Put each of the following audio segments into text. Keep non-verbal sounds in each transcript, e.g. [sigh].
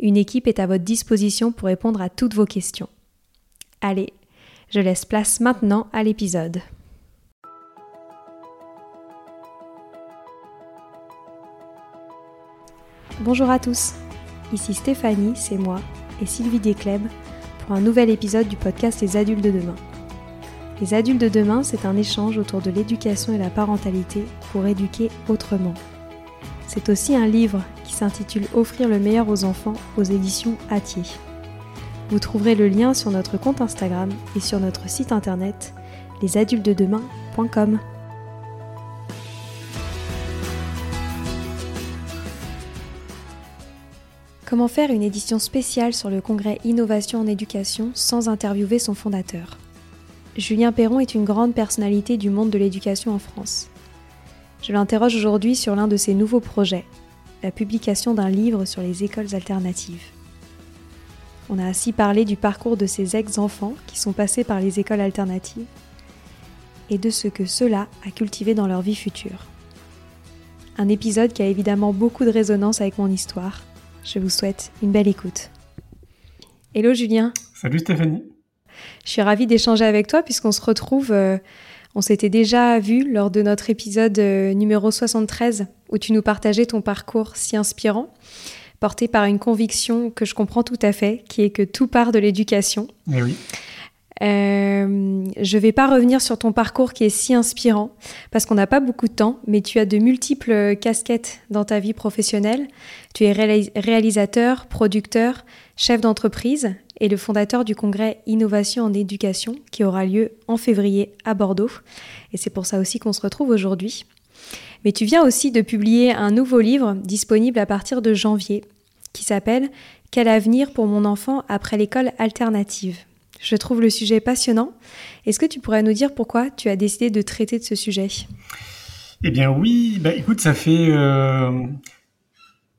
Une équipe est à votre disposition pour répondre à toutes vos questions. Allez, je laisse place maintenant à l'épisode. Bonjour à tous, ici Stéphanie, c'est moi, et Sylvie Descleb pour un nouvel épisode du podcast Les adultes de demain. Les adultes de demain, c'est un échange autour de l'éducation et la parentalité pour éduquer autrement. C'est aussi un livre qui s'intitule Offrir le meilleur aux enfants aux éditions Atier. Vous trouverez le lien sur notre compte Instagram et sur notre site internet lesadultesdedemain.com. Comment faire une édition spéciale sur le congrès Innovation en éducation sans interviewer son fondateur? Julien Perron est une grande personnalité du monde de l'éducation en France. Je l'interroge aujourd'hui sur l'un de ses nouveaux projets, la publication d'un livre sur les écoles alternatives. On a ainsi parlé du parcours de ces ex-enfants qui sont passés par les écoles alternatives et de ce que cela a cultivé dans leur vie future. Un épisode qui a évidemment beaucoup de résonance avec mon histoire. Je vous souhaite une belle écoute. Hello Julien. Salut Stéphanie. Je suis ravie d'échanger avec toi puisqu'on se retrouve euh, on s'était déjà vu lors de notre épisode euh, numéro 73 où tu nous partageais ton parcours si inspirant, porté par une conviction que je comprends tout à fait, qui est que tout part de l'éducation. Eh oui. Euh, je ne vais pas revenir sur ton parcours qui est si inspirant parce qu'on n'a pas beaucoup de temps, mais tu as de multiples casquettes dans ta vie professionnelle. Tu es réalisateur, producteur, chef d'entreprise et le fondateur du congrès Innovation en éducation qui aura lieu en février à Bordeaux. Et c'est pour ça aussi qu'on se retrouve aujourd'hui. Mais tu viens aussi de publier un nouveau livre disponible à partir de janvier qui s'appelle Quel avenir pour mon enfant après l'école alternative? Je trouve le sujet passionnant. Est-ce que tu pourrais nous dire pourquoi tu as décidé de traiter de ce sujet? Eh bien oui, bah, écoute, ça fait euh,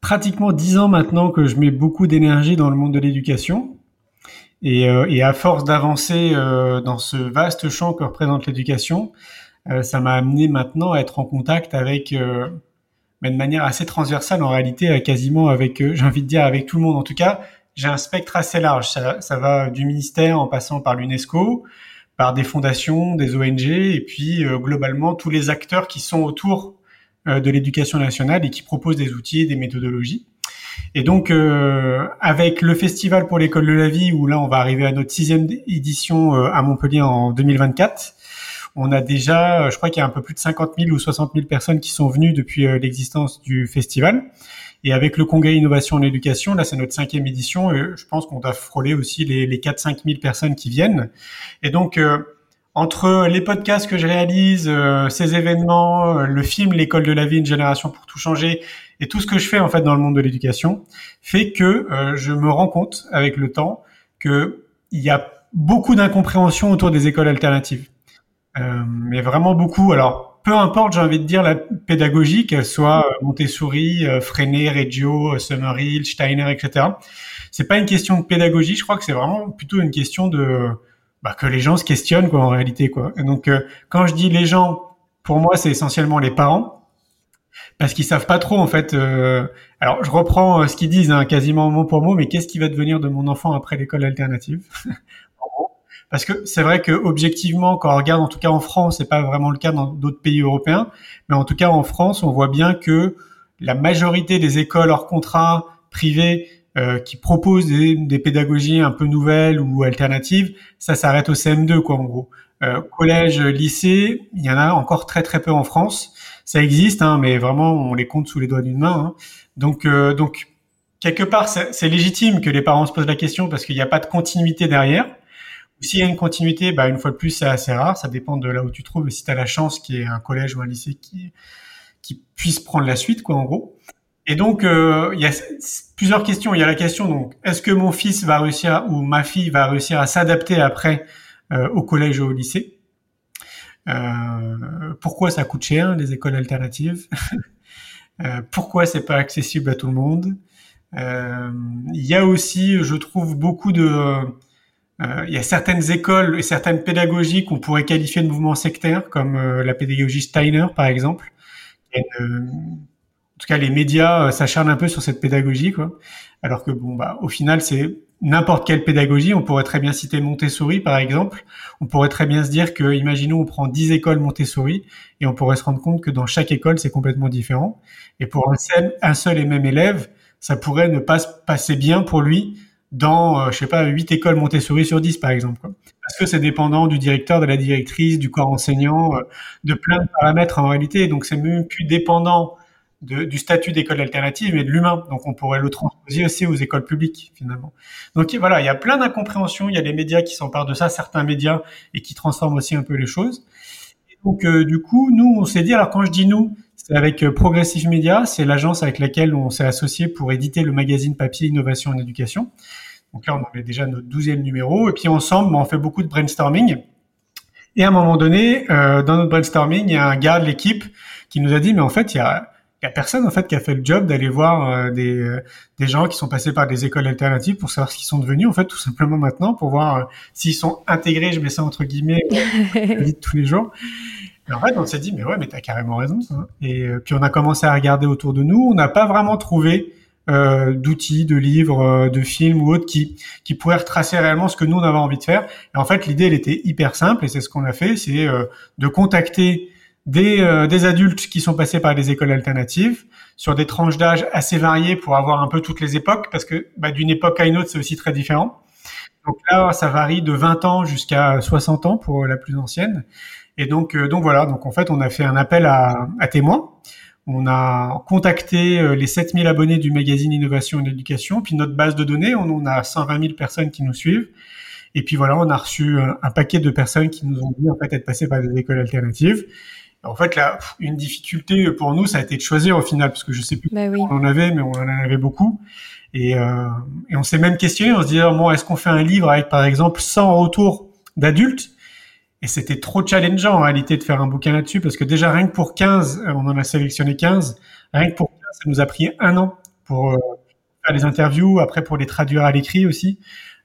pratiquement dix ans maintenant que je mets beaucoup d'énergie dans le monde de l'éducation. Et, euh, et à force d'avancer euh, dans ce vaste champ que représente l'éducation, euh, ça m'a amené maintenant à être en contact avec, mais de manière assez transversale en réalité, quasiment avec, j'ai envie de dire avec tout le monde. En tout cas, j'ai un spectre assez large. Ça, ça va du ministère en passant par l'UNESCO, par des fondations, des ONG, et puis globalement tous les acteurs qui sont autour de l'éducation nationale et qui proposent des outils, des méthodologies. Et donc, euh, avec le Festival pour l'école de la vie, où là, on va arriver à notre sixième édition euh, à Montpellier en 2024, on a déjà, euh, je crois qu'il y a un peu plus de 50 000 ou 60 000 personnes qui sont venues depuis l'existence du festival. Et avec le congrès Innovation en éducation, là, c'est notre cinquième édition, et je pense qu'on doit frôler aussi les, les 4-5 000 personnes qui viennent. Et donc, entre les podcasts que je réalise, ces événements, le film L'école de la vie, une génération pour tout changer, et tout ce que je fais en fait dans le monde de l'éducation fait que euh, je me rends compte avec le temps que il y a beaucoup d'incompréhension autour des écoles alternatives. Euh, mais vraiment beaucoup. Alors, peu importe, j'ai envie de dire la pédagogie, qu'elle soit euh, Montessori, euh, Freinet, Reggio, Summerhill, Steiner, etc. C'est pas une question de pédagogie. Je crois que c'est vraiment plutôt une question de bah, que les gens se questionnent quoi en réalité quoi. Et donc, quand je dis les gens, pour moi, c'est essentiellement les parents parce qu'ils savent pas trop en fait. Euh, alors je reprends euh, ce qu'ils disent hein, quasiment mot pour mot, mais qu'est-ce qui va devenir de mon enfant après l'école alternative? [laughs] Parce que c'est vrai que objectivement, quand on regarde, en tout cas en France, c'est pas vraiment le cas dans d'autres pays européens, mais en tout cas en France, on voit bien que la majorité des écoles hors contrat privées euh, qui proposent des, pédagogies un peu nouvelles ou alternatives, ça s'arrête au CM2 quoi en gros. Euh, collège, lycée, il y en a encore très très peu en France. Ça existe, hein, mais vraiment on les compte sous les doigts d'une main. Hein. Donc euh, donc quelque part c'est légitime que les parents se posent la question parce qu'il n'y a pas de continuité derrière. S'il y a une continuité, bah, une fois de plus, c'est assez rare. Ça dépend de là où tu trouves. Si tu as la chance qu'il y ait un collège ou un lycée qui, qui puisse prendre la suite, quoi, en gros. Et donc, euh, il y a plusieurs questions. Il y a la question, donc, est-ce que mon fils va réussir ou ma fille va réussir à s'adapter après euh, au collège ou au lycée? Euh, Pourquoi ça coûte cher, les écoles alternatives? Pourquoi c'est pas accessible à tout le monde? Il y a aussi, je trouve, beaucoup de... il y a certaines écoles et certaines pédagogies qu'on pourrait qualifier de mouvements sectaires, comme la pédagogie Steiner, par exemple. Tout cas les médias euh, s'acharnent un peu sur cette pédagogie, quoi. Alors que bon, bah, au final, c'est n'importe quelle pédagogie. On pourrait très bien citer Montessori, par exemple. On pourrait très bien se dire que, imaginons, on prend 10 écoles Montessori et on pourrait se rendre compte que dans chaque école, c'est complètement différent. Et pour un seul, un seul et même élève, ça pourrait ne pas se passer bien pour lui dans, euh, je sais pas, 8 écoles Montessori sur 10, par exemple. Parce que c'est dépendant du directeur, de la directrice, du corps enseignant, euh, de plein de paramètres en réalité. Donc c'est même plus dépendant de, du statut d'école alternative, mais de l'humain. Donc on pourrait le transposer aussi aux écoles publiques finalement. Donc voilà, il y a plein d'incompréhensions. Il y a les médias qui s'emparent de ça, certains médias, et qui transforment aussi un peu les choses. Et donc euh, du coup, nous, on s'est dit, alors quand je dis nous, c'est avec euh, Progressive Media, c'est l'agence avec laquelle on s'est associé pour éditer le magazine papier Innovation en éducation. Donc là, on avait déjà notre douzième numéro, et puis ensemble, on fait beaucoup de brainstorming. Et à un moment donné, euh, dans notre brainstorming, il y a un gars de l'équipe qui nous a dit, mais en fait, il y a il y a personne en fait qui a fait le job d'aller voir euh, des, euh, des gens qui sont passés par des écoles alternatives pour savoir ce qu'ils sont devenus en fait tout simplement maintenant pour voir euh, s'ils sont intégrés je mets ça entre guillemets [laughs] de tous les jours et en fait on s'est dit mais ouais mais t'as carrément raison hein. et puis on a commencé à regarder autour de nous on n'a pas vraiment trouvé d'outils, de livres, de films ou autres qui qui pourraient retracer réellement ce que nous on avait envie de faire. Et en fait, l'idée elle était hyper simple et c'est ce qu'on a fait, c'est de contacter des, euh, des adultes qui sont passés par des écoles alternatives sur des tranches d'âge assez variées pour avoir un peu toutes les époques parce que bah, d'une époque à une autre c'est aussi très différent. Donc là ça varie de 20 ans jusqu'à 60 ans pour la plus ancienne. Et donc euh, donc voilà donc en fait on a fait un appel à, à témoins. On a contacté euh, les 7000 abonnés du magazine Innovation et Éducation, puis notre base de données, on, a 120 000 personnes qui nous suivent. Et puis voilà, on a reçu un, un paquet de personnes qui nous ont dit en fait être passées par des écoles alternatives. En fait, là, une difficulté pour nous, ça a été de choisir au final, parce que je sais plus bah on en avait, mais on en avait beaucoup. Et, euh, et on s'est même questionné, on se disait, bon, est-ce qu'on fait un livre avec, par exemple, 100 retours d'adultes? Et c'était trop challengeant en réalité de faire un bouquin là-dessus, parce que déjà, rien que pour 15, on en a sélectionné 15, rien que pour 15, ça nous a pris un an pour euh, faire les interviews, après pour les traduire à l'écrit aussi.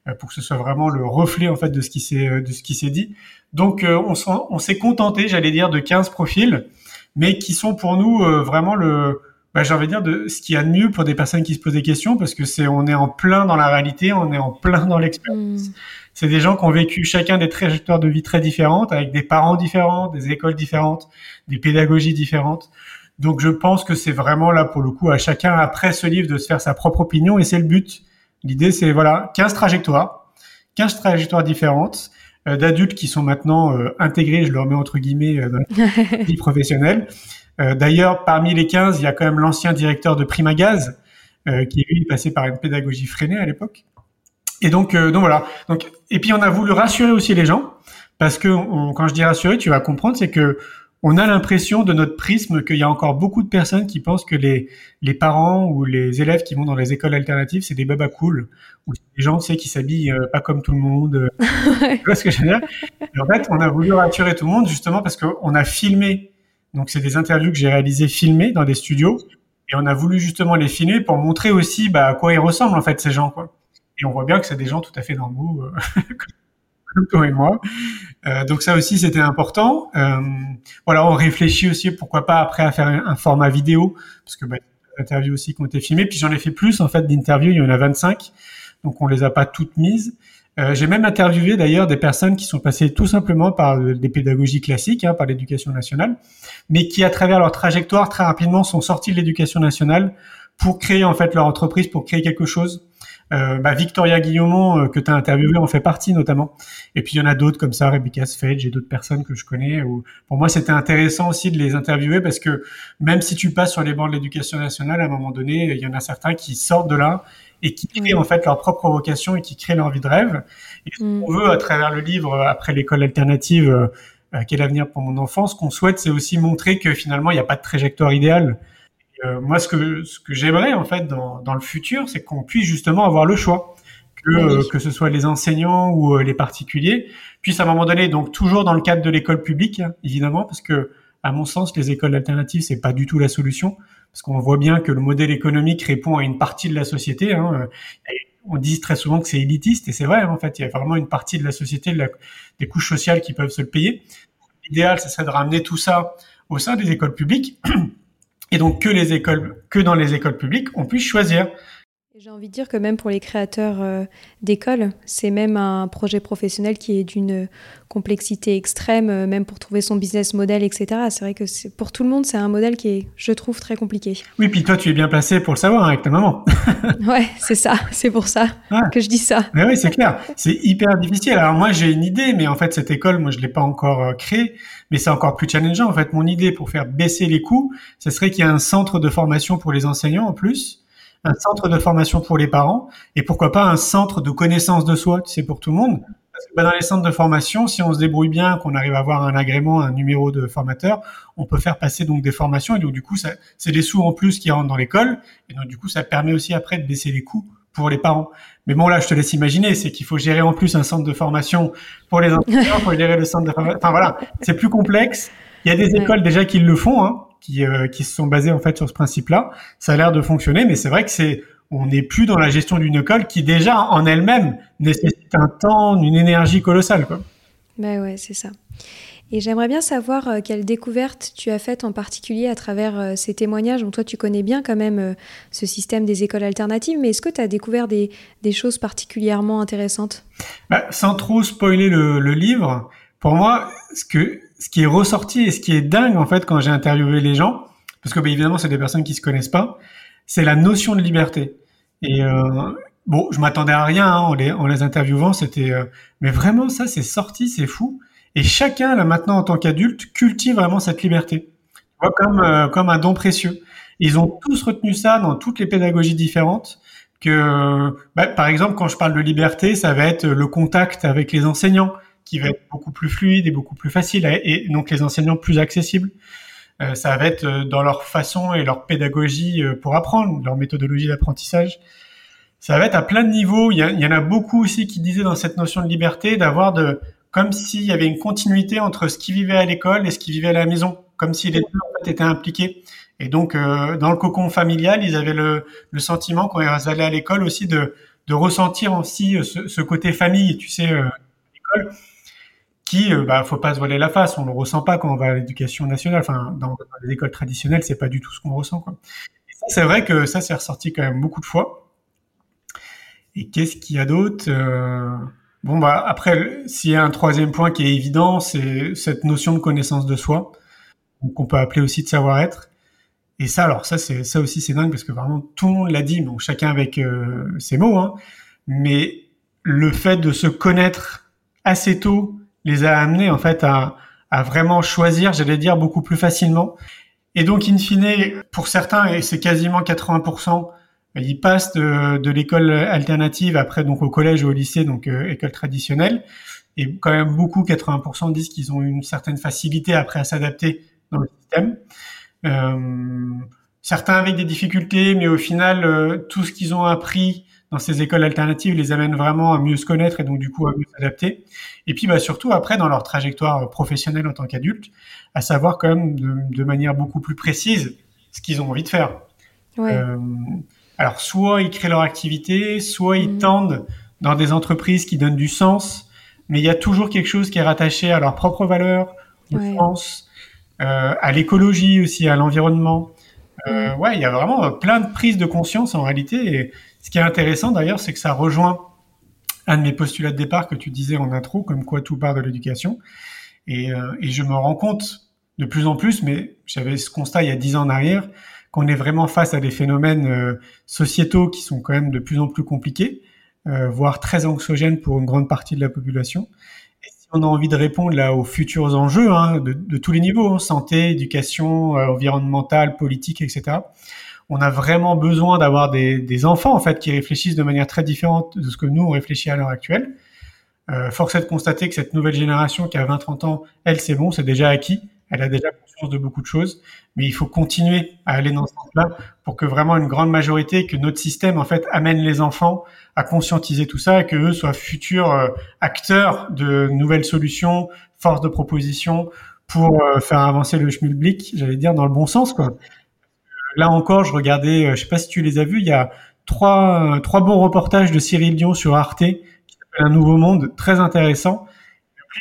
Euh, pour que ce soit vraiment le reflet en fait de ce qui s'est euh, de ce qui s'est dit. Donc euh, on, on s'est contenté, j'allais dire, de 15 profils, mais qui sont pour nous vraiment le bah, j'ai envie de dire de ce qu'il y a de mieux pour des personnes qui se posent des questions parce que c'est on est en plein dans la réalité, on est en plein dans l'expérience. Mm. C'est des gens qui ont vécu chacun des trajectoires de vie très différentes, avec des parents différents, des écoles différentes, des pédagogies différentes. Donc je pense que c'est vraiment là pour le coup à chacun après ce livre de se faire sa propre opinion et c'est le but. L'idée, c'est voilà, 15 trajectoires, 15 trajectoires différentes euh, d'adultes qui sont maintenant euh, intégrés, je le remets entre guillemets, euh, dans la [laughs] vie professionnelle. D'ailleurs, parmi les 15, il y a quand même l'ancien directeur de Primagaz, qui lui est passé par une pédagogie freinée à l'époque. Et donc, donc voilà. Donc, et puis on a voulu rassurer aussi les gens, parce que quand je dis rassurer, tu vas comprendre, c'est que on a l'impression de notre prisme qu'il y a encore beaucoup de personnes qui pensent que les, les parents ou les élèves qui vont dans les écoles alternatives, c'est des babas cool, ou des gens, tu sais, qui s'habillent euh, pas comme tout le monde. [laughs] tu vois ce que je veux dire? En fait, on a voulu rassurer tout le monde justement parce qu'on a filmé, donc c'est des interviews que j'ai réalisées filmées dans des studios, et on a voulu justement les filmer pour montrer aussi bah, à quoi ils ressemblent en fait ces gens, quoi. Et on voit bien que c'est des gens tout à fait normaux, euh, [laughs] [laughs] toi et moi. Euh, donc ça aussi c'était important. Euh, voilà, on réfléchit aussi pourquoi pas après à faire un, format vidéo parce que bah, interviews aussi qui ont été filmées. Puis j'en ai fait plus en fait d'interviews, il y en a 25, donc on les a pas toutes mises. Euh, j'ai même interviewé d'ailleurs des personnes qui sont passées tout simplement par des pédagogies classiques, hein, par l'éducation nationale, mais qui à travers leur trajectoire très rapidement sont sortis de l'éducation nationale pour créer en fait leur entreprise, pour créer quelque chose Euh, bah, Victoria Guillaumont, euh, que tu as interviewé, en fait partie notamment. Et puis il y en a d'autres comme ça, Rebecca Sfedge et d'autres personnes que je connais. Où, pour moi, c'était intéressant aussi de les interviewer parce que même si tu passes sur les bancs de l'éducation nationale, à un moment donné, il y en a certains qui sortent de là et qui créent en fait leur propre vocation et qui créent leur vie de rêve. Et ce mm. qu'on veut à travers le livre, après l'école alternative, euh, quel avenir pour mon enfant, ce qu'on souhaite, c'est aussi montrer que finalement, il n'y a pas de trajectoire idéale euh, moi, ce que, ce que j'aimerais en fait dans, dans le futur, c'est qu'on puisse justement avoir le choix, que, euh, que ce soit les enseignants ou euh, les particuliers, puissent à un moment donné, donc toujours dans le cadre de l'école publique, hein, évidemment, parce que à mon sens, les écoles alternatives, c'est pas du tout la solution, parce qu'on voit bien que le modèle économique répond à une partie de la société. Hein, on dit très souvent que c'est élitiste, et c'est vrai, en fait, il y a vraiment une partie de la société, de la, des couches sociales qui peuvent se le payer. L'idéal, ce serait de ramener tout ça au sein des écoles publiques et donc que les écoles, que dans les écoles publiques, on puisse choisir. J'ai envie de dire que même pour les créateurs euh, d'écoles, c'est même un projet professionnel qui est d'une complexité extrême, euh, même pour trouver son business model, etc. C'est vrai que pour tout le monde, c'est un modèle qui est, je trouve, très compliqué. Oui, puis toi, tu es bien placé pour le savoir hein, avec ta maman. ouais, c'est ça, c'est pour ça que je dis ça. Mais oui, c'est clair, c'est hyper difficile. Alors moi, j'ai une idée, mais en fait, cette école, moi, je l'ai pas encore euh, créée mais c'est encore plus challengeant. En fait, mon idée pour faire baisser les coûts, ce serait qu'il y ait un centre de formation pour les enseignants en plus, un centre de formation pour les parents, et pourquoi pas un centre de connaissance de soi, tu sais, pour tout le monde. Parce que dans les centres de formation, si on se débrouille bien, qu'on arrive à avoir un agrément, un numéro de formateur, on peut faire passer donc des formations, et donc du coup, c'est des sous en plus qui rentrent dans l'école, et donc du coup, ça permet aussi après de baisser les coûts pour les parents. Mais bon, là, je te laisse imaginer, c'est qu'il faut gérer en plus un centre de formation pour les enseignants, pour gérer le centre de formation. Enfin voilà, c'est plus complexe. Il y a des écoles déjà qui le font, hein, qui, euh, qui se sont basées en fait sur ce principe-là. Ça a l'air de fonctionner, mais c'est vrai que c'est, on n'est plus dans la gestion d'une école qui déjà en elle-même nécessite un temps, une énergie colossale. Quoi. Ben ouais, c'est ça. Et j'aimerais bien savoir euh, quelle découverte tu as faite en particulier à travers euh, ces témoignages. Donc toi, tu connais bien quand même euh, ce système des écoles alternatives, mais est-ce que tu as découvert des, choses particulièrement intéressantes? Bah, Sans trop spoiler le, livre, pour moi, ce, que, ce qui est ressorti et ce qui est dingue en fait quand j'ai interviewé les gens, parce que bah, évidemment, c'est des personnes qui se connaissent pas, c'est la notion de liberté. Et bon, je m'attendais à rien hein, en, les, en les interviewant, c'était, mais vraiment ça, c'est sorti, c'est fou. Et chacun, là maintenant, en tant qu'adulte, cultive vraiment cette liberté. Comme, euh, comme un don précieux. Ils ont tous retenu ça dans toutes les pédagogies différentes. Que, bah, par exemple, quand je parle de liberté, ça va être le contact avec les enseignants, qui va être beaucoup plus fluide et beaucoup plus facile, et donc les enseignants plus accessibles. Euh, ça va être euh, dans leur façon et leur pédagogie pour apprendre, leur méthodologie d'apprentissage. Ça va être à plein de niveaux. Il y, en a beaucoup aussi qui disaient dans cette notion de liberté d'avoir de, comme s'il y avait une continuité entre ce qui vivait à l'école et ce qui vivait à la maison, comme si les deux étaient impliqués. Et donc, euh, dans le cocon familial, ils avaient le, sentiment, quand ils allaient à l'école aussi, de, ressentir aussi euh, ce, côté famille, tu sais, euh, l'école, qui, euh, bah, faut pas se voiler la face, on le ressent pas quand on va à l'éducation nationale. Enfin, dans, les écoles traditionnelles, c'est pas du tout ce qu'on ressent. Ça, c'est vrai que ça, c'est ressorti quand même beaucoup de fois. Et qu'est-ce qu'il y a d'autre euh, Bon, bah, après, s'il y a un troisième point qui est évident, c'est cette notion de connaissance de soi, qu'on peut appeler aussi de savoir-être. Et ça, alors, ça, ça aussi, c'est dingue parce que vraiment, tout le monde l'a dit, bon, chacun avec euh, ses mots, hein, mais le fait de se connaître assez tôt les a amenés, en fait, à, à vraiment choisir, j'allais dire, beaucoup plus facilement. Et donc, in fine, pour certains, et c'est quasiment 80%, ils passent de, de l'école alternative après donc au collège ou au lycée, donc euh, école traditionnelle. Et quand même beaucoup, 80% disent qu'ils ont une certaine facilité après à s'adapter dans le système. Euh, certains avec des difficultés, mais au final, euh, tout ce qu'ils ont appris dans ces écoles alternatives les amène vraiment à mieux se connaître et donc du coup à mieux s'adapter. Et puis bah, surtout après dans leur trajectoire professionnelle en tant qu'adulte, à savoir quand même de, de, manière beaucoup plus précise ce qu'ils ont envie de faire. Ouais. Euh, alors, soit ils créent leur activité, soit ils mhm. tendent dans des entreprises qui donnent du sens, mais il y a toujours quelque chose qui est rattaché à leurs propres valeurs, au sens, euh, à l'écologie aussi, à l'environnement. Euh, ouais, il y a vraiment plein de prises de conscience en réalité. Et ce qui est intéressant d'ailleurs, c'est que ça rejoint un de mes postulats de départ que tu disais en intro, comme quoi tout part de l'éducation. Et, euh, et je me rends compte de plus en plus, mais j'avais ce constat il y a dix ans en arrière, qu'on est vraiment face à des phénomènes euh, sociétaux qui sont quand même de plus en plus compliqués, euh, voire très anxiogènes pour une grande partie de la population. Et si on a envie de répondre là aux futurs enjeux hein, de, tous les niveaux, hein, santé, éducation, euh, environnementale, politique, etc., on a vraiment besoin d'avoir des, des, enfants en fait qui réfléchissent de manière très différente de ce que nous on réfléchit à l'heure actuelle. Euh, force est de constater que cette nouvelle génération qui a 20-30 ans, elle c'est bon, c'est déjà acquis elle a déjà conscience de beaucoup de choses, mais il faut continuer à aller dans ce sens-là pour que vraiment une grande majorité, que notre système en fait amène les enfants à conscientiser tout ça et que eux soient futurs euh, acteurs de nouvelles solutions, force de proposition pour euh, faire avancer le schmilblick, j'allais dire dans le bon sens quoi. Là encore, je regardais, euh, je sais pas si tu les as vus, il y a trois trois bons reportages de Cyril Dion sur Arte qui s'appelle Un nouveau monde, très intéressant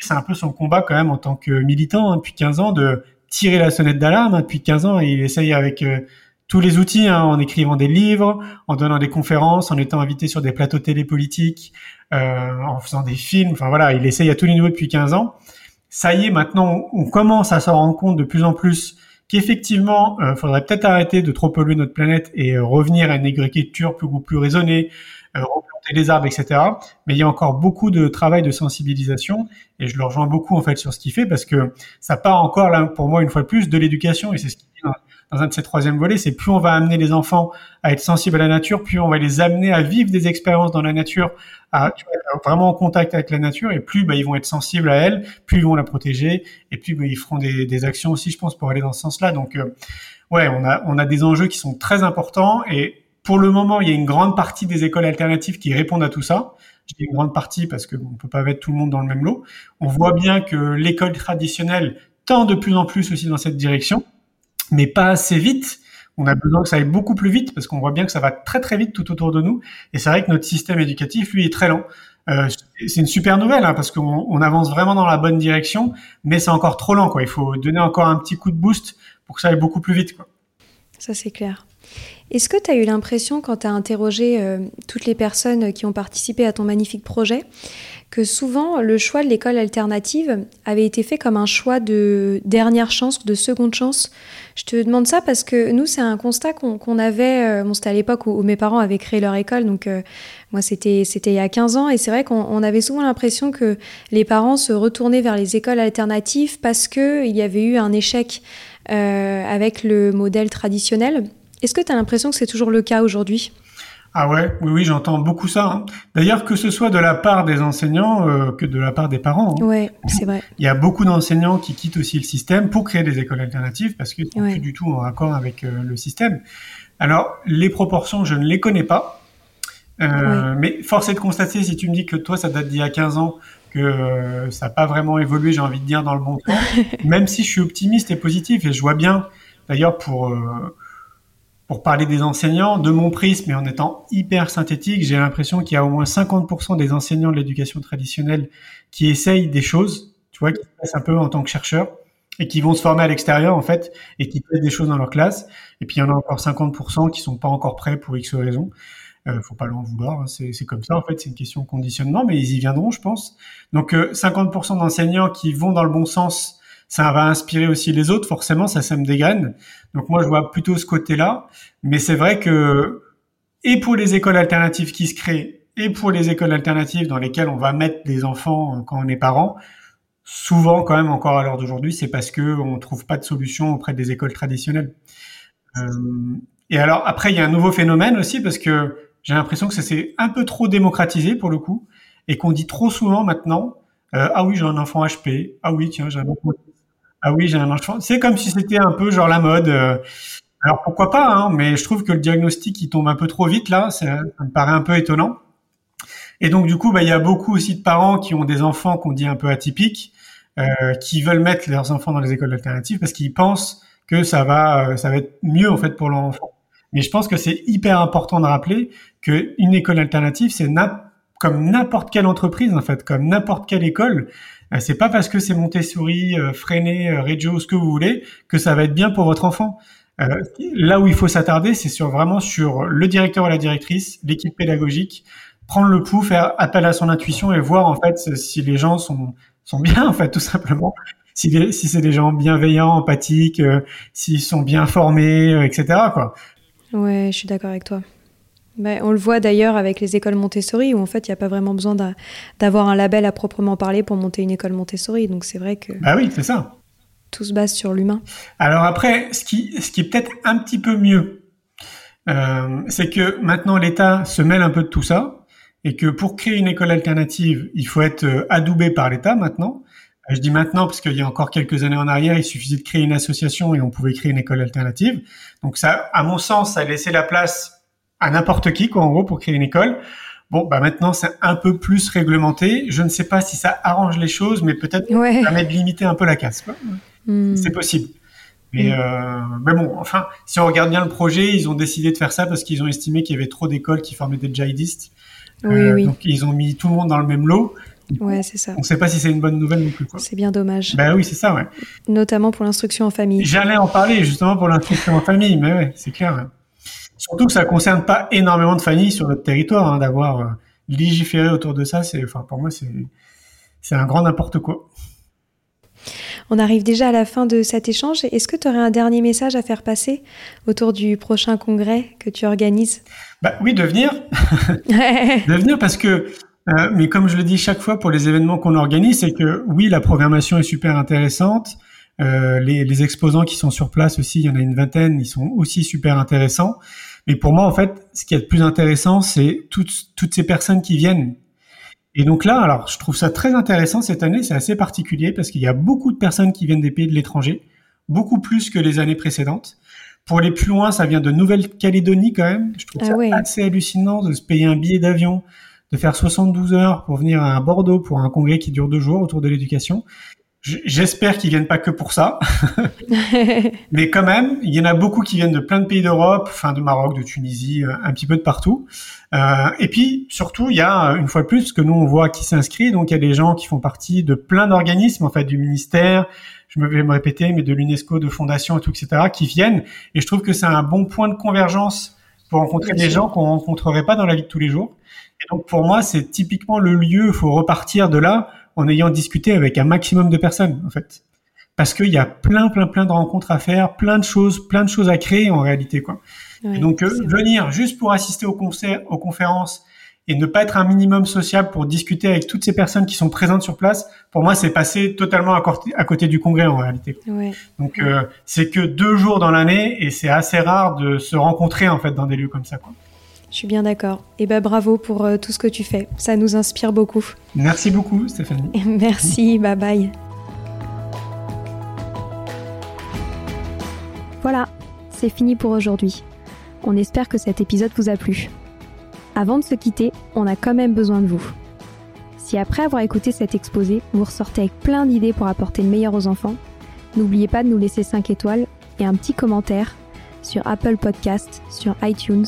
c'est un peu son combat quand même en tant que militant hein, depuis 15 ans de tirer la sonnette d'alarme. Hein, depuis 15 ans, et il essaye avec euh, tous les outils, hein, en écrivant des livres, en donnant des conférences, en étant invité sur des plateaux télépolitiques, euh, en faisant des films. Enfin voilà, il essaye à tous les niveaux depuis 15 ans. Ça y est, maintenant, on commence à s'en rendre compte de plus en plus qu'effectivement, il euh, faudrait peut-être arrêter de trop polluer notre planète et euh, revenir à une agriculture plus, plus raisonnée, les arbres, etc. Mais il y a encore beaucoup de travail de sensibilisation et je le rejoins beaucoup en fait sur ce qu'il fait parce que ça part encore là pour moi une fois de plus de l'éducation et c'est ce qu'il dit dans, un de ses troisième volets, c'est plus on va amener les enfants à être sensibles à la nature, plus on va les amener à vivre des expériences dans la nature, à tu vois, vraiment en contact avec la nature et plus bah, ils vont être sensibles à elle, plus ils vont la protéger et plus bah, ils feront des, des, actions aussi, je pense, pour aller dans ce sens-là. Donc euh, ouais, on a on a des enjeux qui sont très importants et pour le moment, il y a une grande partie des écoles alternatives qui répondent à tout ça. Je dis une grande partie parce qu'on ne peut pas mettre tout le monde dans le même lot. On voit bien que l'école traditionnelle tend de plus en plus aussi dans cette direction, mais pas assez vite. On a besoin que ça aille beaucoup plus vite parce qu'on voit bien que ça va très très vite tout autour de nous. Et c'est vrai que notre système éducatif, lui, est très lent. Euh, c'est une super nouvelle hein, parce qu'on on avance vraiment dans la bonne direction, mais c'est encore trop lent. Quoi. Il faut donner encore un petit coup de boost pour que ça aille beaucoup plus vite. Ça, c'est clair. Est-ce que tu as eu l'impression, quand tu as interrogé euh, toutes les personnes qui ont participé à ton magnifique projet, que souvent le choix de l'école alternative avait été fait comme un choix de dernière chance, de seconde chance Je te demande ça parce que nous, c'est un constat qu'on avait, euh, bon, c'était à l'époque où, mes parents avaient créé leur école, donc euh, moi c'était il y a 15 ans, et c'est vrai qu'on avait souvent l'impression que les parents se retournaient vers les écoles alternatives parce qu'il y avait eu un échec avec le modèle traditionnel. Est-ce que tu as l'impression que c'est toujours le cas aujourd'hui? Ah ouais, oui, oui, j'entends beaucoup ça. Hein. D'ailleurs, que ce soit de la part des enseignants euh, que de la part des parents. Hein. Ouais, c'est vrai. Il y a beaucoup d'enseignants qui quittent aussi le système pour créer des écoles alternatives parce qu'ils sont plus du tout en accord avec euh, le système. Alors, les proportions, je ne les connais pas. Euh, Mais force est de constater, si tu me dis que toi, ça date d'il y a 15 ans, que ça n'a pas vraiment évolué, j'ai envie de dire, dans le bon sens. [laughs] même si je suis optimiste et positif, et je vois bien, d'ailleurs, pour pour parler des enseignants, de mon prisme et en étant hyper synthétique, j'ai l'impression qu'il y a au moins 50% des enseignants de l'éducation traditionnelle qui essayent des choses, tu vois, qui se passent un peu en tant que chercheurs et qui vont se former à l'extérieur en fait et qui testent des choses dans leur classe. Et puis il y en a encore 50% qui sont pas encore prêts pour X raisons. Euh, faut pas l'en vouloir, hein. c'est comme ça en fait, c'est une question de conditionnement, mais ils y viendront, je pense. Donc 50% euh, d'enseignants qui vont dans le bon sens ça va inspirer aussi les autres, forcément, ça sème des graines. Donc moi, je vois plutôt ce côté-là. Mais c'est vrai que, et pour les écoles alternatives qui se créent, et pour les écoles alternatives dans lesquelles on va mettre des enfants euh, quand on est parent, souvent quand même encore à l'heure d'aujourd'hui, c'est parce que on trouve pas de solution auprès des écoles traditionnelles. Euh, et alors après, il y a un nouveau phénomène aussi parce que j'ai l'impression que ça s'est un peu trop démocratisé pour le coup et qu'on dit trop souvent maintenant euh, ah oui j'ai un enfant HP, ah oui tiens j'ai un enfant ah oui, j'ai un enfant. C'est comme si c'était un peu genre la mode. Euh. Alors pourquoi pas, hein, mais je trouve que le diagnostic il tombe un peu trop vite là, ça, me paraît un peu étonnant. Et donc du coup, bah, il y a beaucoup aussi de parents qui ont des enfants qu'on dit un peu atypiques, euh, qui veulent mettre leurs enfants dans les écoles alternatives parce qu'ils pensent que ça va, euh, ça va être mieux en fait pour leur enfant. Mais je pense que c'est hyper important de rappeler qu'une école alternative, c'est comme n'importe quelle entreprise en fait, comme n'importe quelle école, euh, c'est pas parce que c'est Montessori, euh, Freinet, euh, Reggio, ce que vous voulez, que ça va être bien pour votre enfant. là où il faut s'attarder, c'est sur vraiment sur le directeur ou la directrice, l'équipe pédagogique, prendre le pouls, faire appel à son intuition et voir en fait si les gens sont sont bien en fait tout simplement si, c'est des gens bienveillants, empathiques, s'ils sont bien formés, etc. Quoi. Ouais, je suis d'accord avec toi. Ben, on le voit d'ailleurs avec les écoles Montessori, où en fait, il n'y a pas vraiment besoin d'avoir un label à proprement parler pour monter une école Montessori. Donc c'est vrai que... Bah oui, c'est ça. Tout se base sur l'humain. Alors après, ce qui, ce qui est peut-être un petit peu mieux, euh, c'est que maintenant l'État se mêle un peu de tout ça, et que pour créer une école alternative, il faut être euh, adoubé par l'État maintenant. Je dis maintenant parce qu'il y a encore quelques années en arrière, il suffisait de créer une association et on pouvait créer une école alternative. Donc ça, à mon sens, ça a laissé la place à n'importe qui, quoi, en gros, pour créer une école. Bon, bah maintenant c'est un peu plus réglementé. Je ne sais pas si ça arrange les choses, mais peut-être ouais. ça permet de limiter un peu la casse. Hmm. C'est possible. Mais, hmm. euh, mais bon, enfin, si on regarde bien le projet, ils ont décidé de faire ça parce qu'ils ont estimé qu'il y avait trop d'écoles qui formaient des djihadistes. Oui, euh, oui. Donc ils ont mis tout le monde dans le même lot. Ouais, c'est ça. On ne sait pas si c'est une bonne nouvelle non plus. C'est bien dommage. Ben oui, c'est ça, ouais. Notamment pour l'instruction en famille. J'allais en parler justement pour l'instruction en famille, mais ouais, c'est clair. Surtout que ça concerne pas énormément de familles sur notre territoire, hein, d'avoir euh, légiféré autour de ça. C'est, enfin, pour moi, c'est, c'est un grand n'importe quoi. On arrive déjà à la fin de cet échange. Est-ce que tu aurais un dernier message à faire passer autour du prochain congrès que tu organises? Bah, Oui, de venir. [laughs] de venir parce que euh, mais comme je le dis chaque fois pour les événements qu'on organise, c'est que oui, la programmation est super intéressante. Euh, les, les, exposants qui sont sur place aussi, il y en a une vingtaine, ils sont aussi super intéressants. Mais pour moi, en fait, ce qui est le plus intéressant, c'est toutes, toutes ces personnes qui viennent. Et donc là, alors, je trouve ça très intéressant cette année, c'est assez particulier parce qu'il y a beaucoup de personnes qui viennent des pays de l'étranger, beaucoup plus que les années précédentes. Pour les plus loin, ça vient de Nouvelle-Calédonie quand même. Je trouve ah ça assez hallucinant de se payer un billet d'avion de faire 72 heures pour venir à Bordeaux pour un congrès qui dure deux jours autour de l'éducation. J'espère qu'ils viennent pas que pour ça, [laughs] mais quand même, il y en a beaucoup qui viennent de plein de pays d'Europe, enfin de Maroc, de Tunisie, euh, un petit peu de partout. Euh, et puis surtout, il y a une fois de plus que nous on voit qui s'inscrit, donc il y a des gens qui font partie de plein d'organismes en fait du ministère, je me vais me répéter, mais de l'UNESCO, de fondations et tout, etc., qui viennent. Et je trouve que c'est un bon point de convergence pour rencontrer des gens qu'on rencontrerait pas dans la vie de tous les jours. Et donc pour moi, c'est typiquement le lieu. Il faut repartir de là en ayant discuté avec un maximum de personnes, en fait, parce qu'il y a plein, plein, plein de rencontres à faire, plein de choses, plein de choses à créer en réalité, quoi. et donc euh, venir juste pour assister aux concerts, aux conférences et ne pas être un minimum sociable pour discuter avec toutes ces personnes qui sont présentes sur place, pour moi, c'est passer totalement à côté, à côté du congrès en réalité. Ouais. Donc, euh, c'est que deux jours dans l'année et c'est assez rare de se rencontrer en fait dans des lieux comme ça. Quoi. Je suis bien d'accord. Et ben bravo pour euh, tout ce que tu fais. Ça nous inspire beaucoup. Merci beaucoup, Stéphanie. [laughs] Merci, bye bye. Voilà, c'est fini pour aujourd'hui. On espère que cet épisode vous a plu. Avant de se quitter, on a quand même besoin de vous. Si après avoir écouté cet exposé, vous ressortez avec plein d'idées pour apporter le meilleur aux enfants, n'oubliez pas de nous laisser 5 étoiles et un petit commentaire sur Apple Podcast, sur iTunes